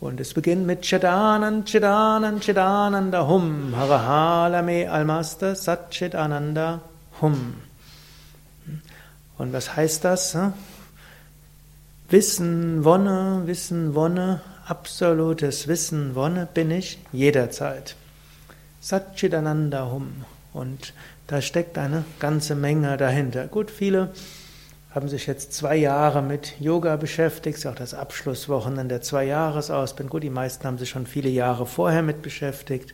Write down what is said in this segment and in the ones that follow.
Und es beginnt mit Chidanan, Chidanan, Chidananda Hum, Harahalame Almaster Satchit Ananda Hum. Und was heißt das? Wissen, Wonne, Wissen, Wonne, absolutes Wissen, Wonne bin ich jederzeit. Satchitananda Hum. Und da steckt eine ganze Menge dahinter. Gut, viele haben sich jetzt zwei Jahre mit Yoga beschäftigt, ist auch das Abschlusswochenende der zwei Jahresausbildung. Gut, die meisten haben sich schon viele Jahre vorher mit beschäftigt.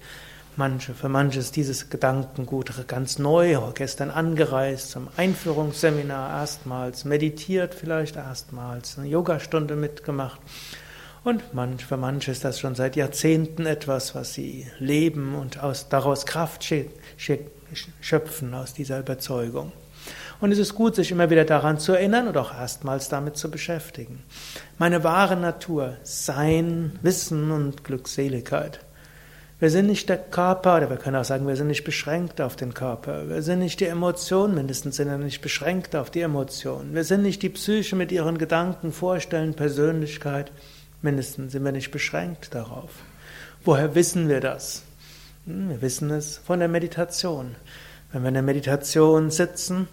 Manche, für manche ist dieses Gedankengut ganz neu, gestern angereist zum Einführungsseminar erstmals, meditiert vielleicht erstmals, eine Yogastunde mitgemacht. Und manch, für manche ist das schon seit Jahrzehnten etwas, was sie leben und aus, daraus Kraft schöpfen, aus dieser Überzeugung. Und es ist gut, sich immer wieder daran zu erinnern und auch erstmals damit zu beschäftigen. Meine wahre Natur, Sein, Wissen und Glückseligkeit. Wir sind nicht der Körper, oder wir können auch sagen, wir sind nicht beschränkt auf den Körper. Wir sind nicht die Emotion, mindestens sind wir nicht beschränkt auf die Emotion. Wir sind nicht die Psyche mit ihren Gedanken, Vorstellen, Persönlichkeit. Mindestens sind wir nicht beschränkt darauf. Woher wissen wir das? Hm, wir wissen es von der Meditation. Wenn wir in der Meditation sitzen,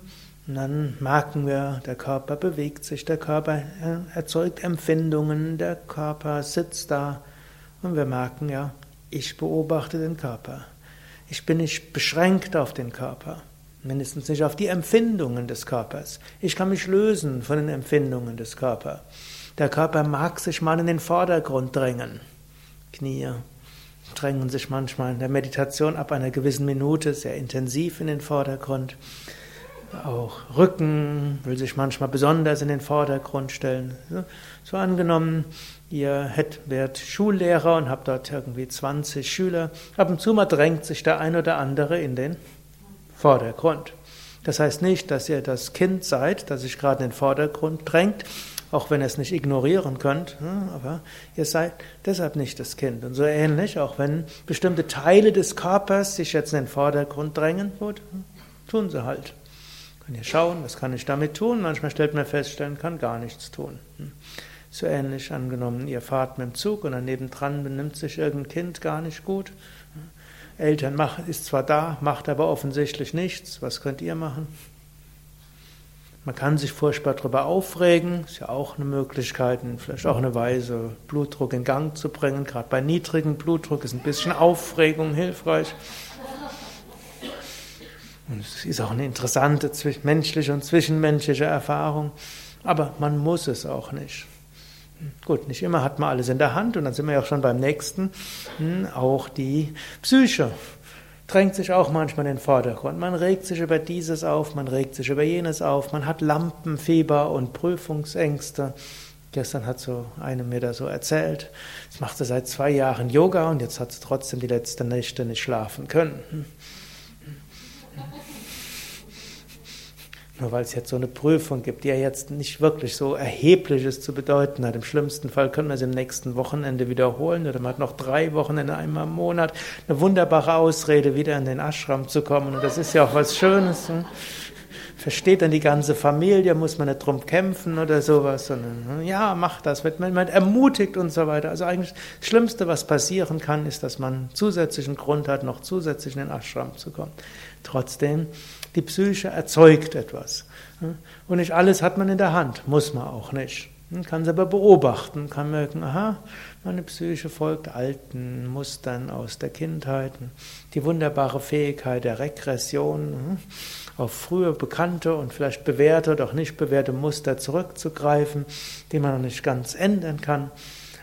dann merken wir, der Körper bewegt sich, der Körper erzeugt Empfindungen, der Körper sitzt da und wir merken ja, ich beobachte den Körper. Ich bin nicht beschränkt auf den Körper, mindestens nicht auf die Empfindungen des Körpers. Ich kann mich lösen von den Empfindungen des Körpers. Der Körper mag sich mal in den Vordergrund drängen. Knie drängen sich manchmal in der Meditation ab einer gewissen Minute sehr intensiv in den Vordergrund. Auch Rücken will sich manchmal besonders in den Vordergrund stellen. So angenommen, ihr werdet Schullehrer und habt dort irgendwie 20 Schüler. Ab und zu mal drängt sich der ein oder andere in den Vordergrund. Das heißt nicht, dass ihr das Kind seid, das sich gerade in den Vordergrund drängt, auch wenn ihr es nicht ignorieren könnt, aber ihr seid deshalb nicht das Kind. Und so ähnlich, auch wenn bestimmte Teile des Körpers sich jetzt in den Vordergrund drängen, gut, tun sie halt. Könnt ihr schauen, was kann ich damit tun? Manchmal stellt man fest, man kann gar nichts tun. Hm. So ähnlich angenommen, ihr fahrt mit dem Zug und daneben dran benimmt sich irgendein Kind gar nicht gut. Eltern macht, ist zwar da, macht aber offensichtlich nichts. Was könnt ihr machen? Man kann sich furchtbar darüber aufregen, ist ja auch eine Möglichkeit, vielleicht auch eine Weise, Blutdruck in Gang zu bringen. Gerade bei niedrigem Blutdruck ist ein bisschen Aufregung hilfreich. Es ist auch eine interessante menschliche und zwischenmenschliche Erfahrung, aber man muss es auch nicht. Gut, nicht immer hat man alles in der Hand und dann sind wir ja auch schon beim nächsten. Hm, auch die Psyche drängt sich auch manchmal in den Vordergrund. Man regt sich über dieses auf, man regt sich über jenes auf, man hat Lampenfieber und Prüfungsängste. Gestern hat so eine mir da so erzählt, sie machte seit zwei Jahren Yoga und jetzt hat sie trotzdem die letzten Nächte nicht schlafen können. Nur weil es jetzt so eine Prüfung gibt, die ja jetzt nicht wirklich so Erhebliches zu bedeuten hat. Im schlimmsten Fall können wir es im nächsten Wochenende wiederholen oder man hat noch drei Wochenende einmal im Monat. Eine wunderbare Ausrede, wieder in den Ashram zu kommen. Und das ist ja auch was Schönes. Hm? Versteht dann die ganze Familie, muss man nicht drum kämpfen oder sowas, sondern hm, ja, macht das, wird man ermutigt und so weiter. Also eigentlich das Schlimmste, was passieren kann, ist, dass man zusätzlichen Grund hat, noch zusätzlich in den Ashram zu kommen. Trotzdem die Psyche erzeugt etwas. Und nicht alles hat man in der Hand, muss man auch nicht. Man kann es aber beobachten, kann merken, aha, meine Psyche folgt alten Mustern aus der Kindheit. Die wunderbare Fähigkeit der Regression, auf frühe bekannte und vielleicht bewährte oder auch nicht bewährte Muster zurückzugreifen, die man noch nicht ganz ändern kann.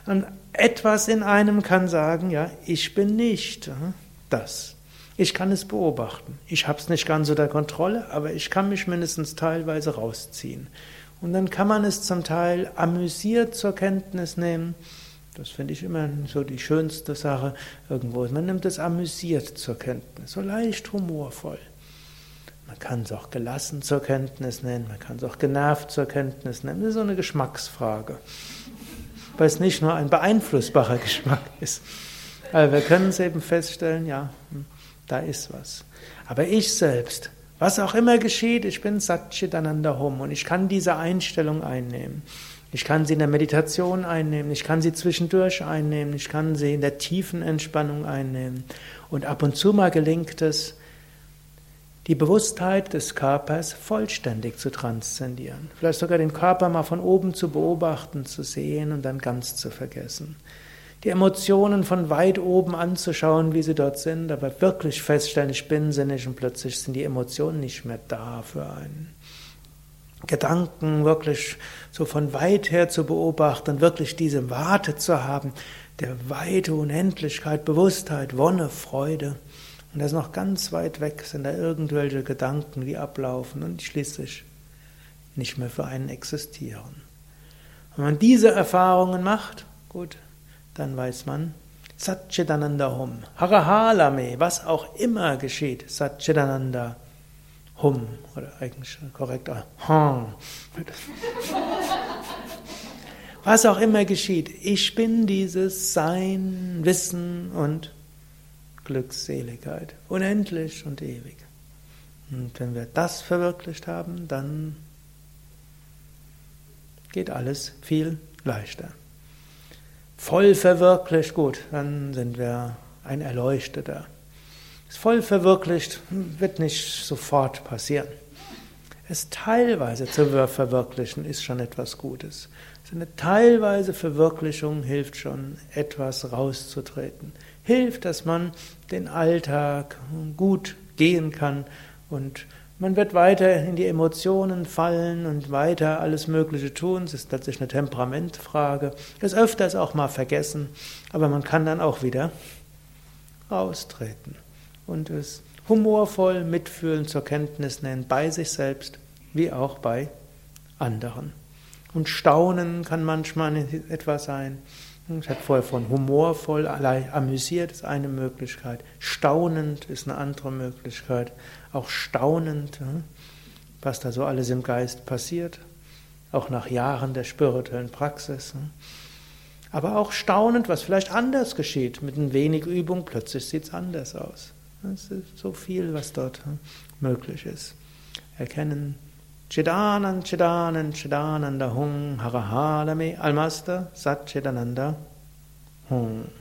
Und etwas in einem kann sagen, ja, ich bin nicht das. Ich kann es beobachten. Ich habe es nicht ganz unter Kontrolle, aber ich kann mich mindestens teilweise rausziehen. Und dann kann man es zum Teil amüsiert zur Kenntnis nehmen. Das finde ich immer so die schönste Sache irgendwo. Man nimmt es amüsiert zur Kenntnis, so leicht humorvoll. Man kann es auch gelassen zur Kenntnis nehmen, man kann es auch genervt zur Kenntnis nehmen. Das ist so eine Geschmacksfrage. Weil es nicht nur ein beeinflussbarer Geschmack ist. Aber wir können es eben feststellen, ja, hm, da ist was. Aber ich selbst, was auch immer geschieht, ich bin Satchitananda Hum und ich kann diese Einstellung einnehmen. Ich kann sie in der Meditation einnehmen, ich kann sie zwischendurch einnehmen, ich kann sie in der tiefen Entspannung einnehmen. Und ab und zu mal gelingt es, die Bewusstheit des Körpers vollständig zu transzendieren. Vielleicht sogar den Körper mal von oben zu beobachten, zu sehen und dann ganz zu vergessen. Die Emotionen von weit oben anzuschauen, wie sie dort sind, aber wirklich feststellen, ich bin sinnig und plötzlich sind die Emotionen nicht mehr da für einen. Gedanken wirklich so von weit her zu beobachten, wirklich diese Warte zu haben, der weite Unendlichkeit, Bewusstheit, Wonne, Freude. Und das noch ganz weit weg sind da irgendwelche Gedanken, die ablaufen und schließlich nicht mehr für einen existieren. Wenn man diese Erfahrungen macht, gut, dann weiß man, Satchitananda Hum, Harahalame, was auch immer geschieht, Satchitananda Hum, oder eigentlich korrekt, Hum. Was auch immer geschieht, ich bin dieses Sein, Wissen und Glückseligkeit, unendlich und ewig. Und wenn wir das verwirklicht haben, dann geht alles viel leichter. Voll verwirklicht, gut, dann sind wir ein Erleuchteter. Es voll verwirklicht wird nicht sofort passieren. Es teilweise zu verwirklichen ist schon etwas Gutes. So eine teilweise Verwirklichung hilft schon, etwas rauszutreten. Hilft, dass man den Alltag gut gehen kann und man wird weiter in die Emotionen fallen und weiter alles Mögliche tun. Es ist letztlich eine Temperamentfrage. Das öfters auch mal vergessen, aber man kann dann auch wieder raustreten und es humorvoll mitfühlen zur Kenntnis nehmen, bei sich selbst wie auch bei anderen. Und Staunen kann manchmal etwas sein. Ich habe vorher von humorvoll, amüsiert ist eine Möglichkeit. Staunend ist eine andere Möglichkeit. Auch staunend, hm, was da so alles im Geist passiert. Auch nach Jahren der spirituellen Praxis. Hm. Aber auch staunend, was vielleicht anders geschieht. Mit ein wenig Übung plötzlich sieht es anders aus. Es ist so viel, was dort hm, möglich ist. Erkennen Chidanand, Chidanand, Chidananda Hum Harahalame sat Satchidananda Hum.